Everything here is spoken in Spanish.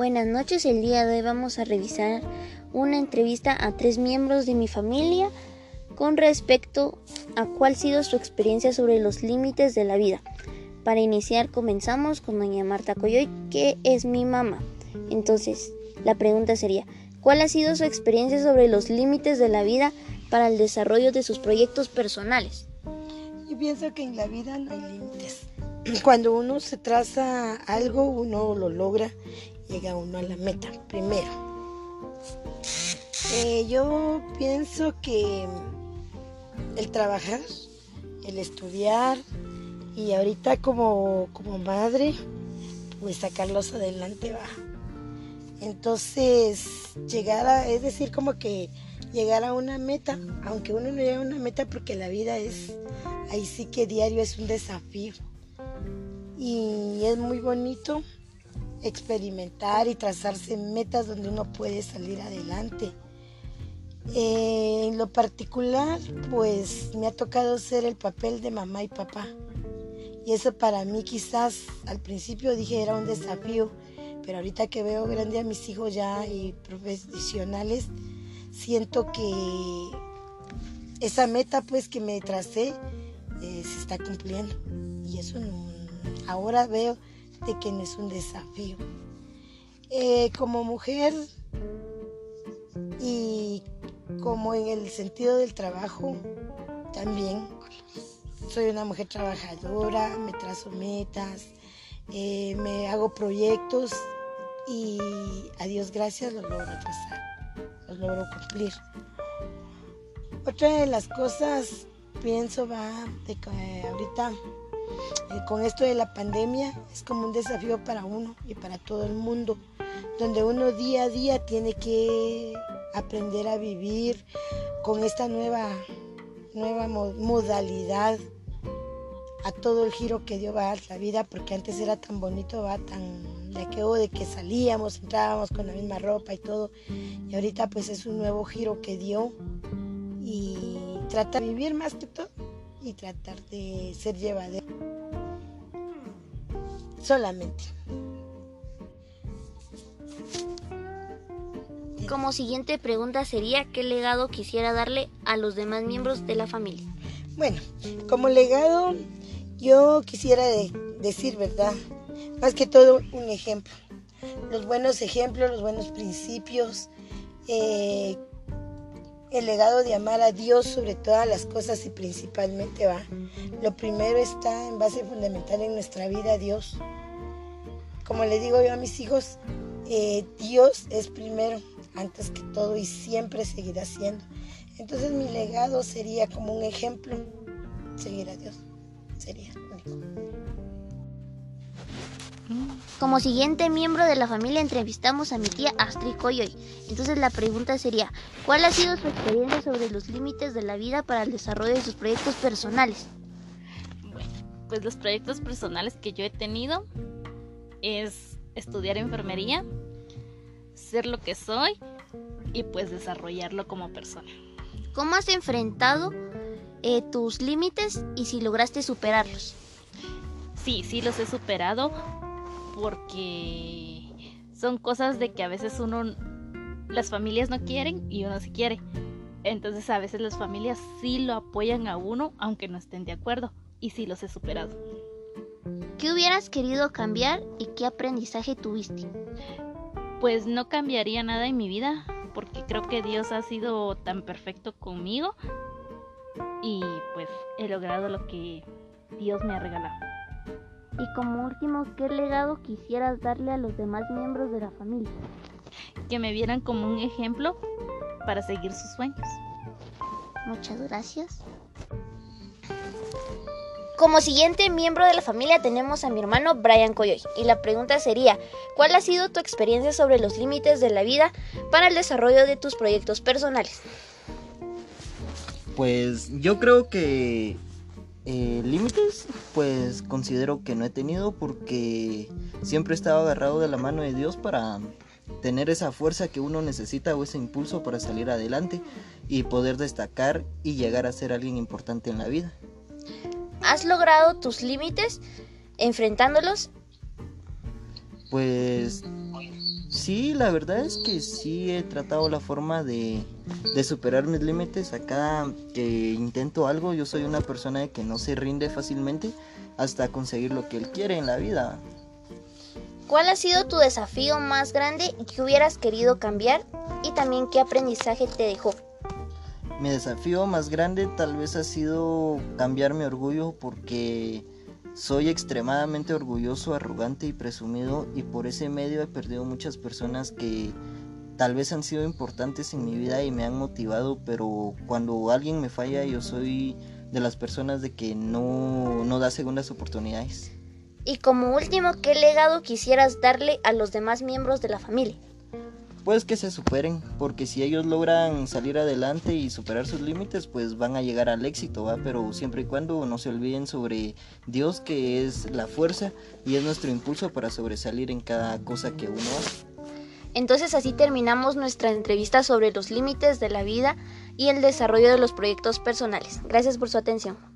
Buenas noches, el día de hoy vamos a revisar una entrevista a tres miembros de mi familia con respecto a cuál ha sido su experiencia sobre los límites de la vida. Para iniciar comenzamos con doña Marta Coyoy, que es mi mamá. Entonces, la pregunta sería, ¿cuál ha sido su experiencia sobre los límites de la vida para el desarrollo de sus proyectos personales? Yo pienso que en la vida no hay límites. Cuando uno se traza algo, uno lo logra, llega uno a la meta primero. Eh, yo pienso que el trabajar, el estudiar y ahorita como, como madre, pues sacarlos adelante va. Entonces, llegar a, es decir, como que llegar a una meta, aunque uno no llegue a una meta porque la vida es, ahí sí que diario es un desafío. Y es muy bonito experimentar y trazarse metas donde uno puede salir adelante. Eh, en lo particular, pues me ha tocado ser el papel de mamá y papá. Y eso para mí quizás al principio dije era un desafío, pero ahorita que veo grande a mis hijos ya y profesionales, siento que esa meta pues que me tracé eh, se está cumpliendo. Y eso ahora veo de que es un desafío. Eh, como mujer y como en el sentido del trabajo, también soy una mujer trabajadora, me trazo metas, eh, me hago proyectos y a Dios gracias los logro trazar, los logro cumplir. Otra de las cosas, pienso, va de que ahorita con esto de la pandemia es como un desafío para uno y para todo el mundo, donde uno día a día tiene que aprender a vivir con esta nueva, nueva modalidad a todo el giro que dio va la vida, porque antes era tan bonito, va tan de que, de que salíamos, entrábamos con la misma ropa y todo, y ahorita pues es un nuevo giro que dio y trata de vivir más que todo y tratar de ser llevadero solamente. Como siguiente pregunta sería, ¿qué legado quisiera darle a los demás miembros de la familia? Bueno, como legado yo quisiera decir, ¿verdad? Más que todo un ejemplo. Los buenos ejemplos, los buenos principios, eh, el legado de amar a Dios sobre todas las cosas y principalmente va. Lo primero está en base fundamental en nuestra vida, Dios. Como le digo yo a mis hijos, eh, Dios es primero, antes que todo y siempre seguirá siendo. Entonces mi legado sería como un ejemplo, seguir a Dios. Sería único. Como siguiente miembro de la familia entrevistamos a mi tía Astrid Coyoy. Entonces la pregunta sería, ¿cuál ha sido su experiencia sobre los límites de la vida para el desarrollo de sus proyectos personales? Bueno, pues los proyectos personales que yo he tenido es estudiar enfermería, ser lo que soy y pues desarrollarlo como persona. ¿Cómo has enfrentado eh, tus límites y si lograste superarlos? Sí, sí los he superado porque son cosas de que a veces uno, las familias no quieren y uno sí quiere. Entonces a veces las familias sí lo apoyan a uno aunque no estén de acuerdo y sí los he superado. ¿Qué hubieras querido cambiar y qué aprendizaje tuviste? Pues no cambiaría nada en mi vida porque creo que Dios ha sido tan perfecto conmigo y pues he logrado lo que Dios me ha regalado. Y como último, ¿qué legado quisieras darle a los demás miembros de la familia? Que me vieran como un ejemplo para seguir sus sueños. Muchas gracias. Como siguiente miembro de la familia tenemos a mi hermano Brian Coyoy y la pregunta sería, ¿cuál ha sido tu experiencia sobre los límites de la vida para el desarrollo de tus proyectos personales? Pues yo creo que eh, límites, pues considero que no he tenido porque siempre he estado agarrado de la mano de Dios para tener esa fuerza que uno necesita o ese impulso para salir adelante y poder destacar y llegar a ser alguien importante en la vida. ¿Has logrado tus límites enfrentándolos? Pues Sí, la verdad es que sí he tratado la forma de, de, superar mis límites. A cada que intento algo, yo soy una persona que no se rinde fácilmente hasta conseguir lo que él quiere en la vida. ¿Cuál ha sido tu desafío más grande y que hubieras querido cambiar? Y también qué aprendizaje te dejó. Mi desafío más grande tal vez ha sido cambiar mi orgullo porque soy extremadamente orgulloso, arrogante y presumido y por ese medio he perdido muchas personas que tal vez han sido importantes en mi vida y me han motivado, pero cuando alguien me falla yo soy de las personas de que no, no da segundas oportunidades. Y como último, ¿qué legado quisieras darle a los demás miembros de la familia? Pues que se superen, porque si ellos logran salir adelante y superar sus límites, pues van a llegar al éxito, ¿va? Pero siempre y cuando no se olviden sobre Dios, que es la fuerza y es nuestro impulso para sobresalir en cada cosa que uno hace. Entonces así terminamos nuestra entrevista sobre los límites de la vida y el desarrollo de los proyectos personales. Gracias por su atención.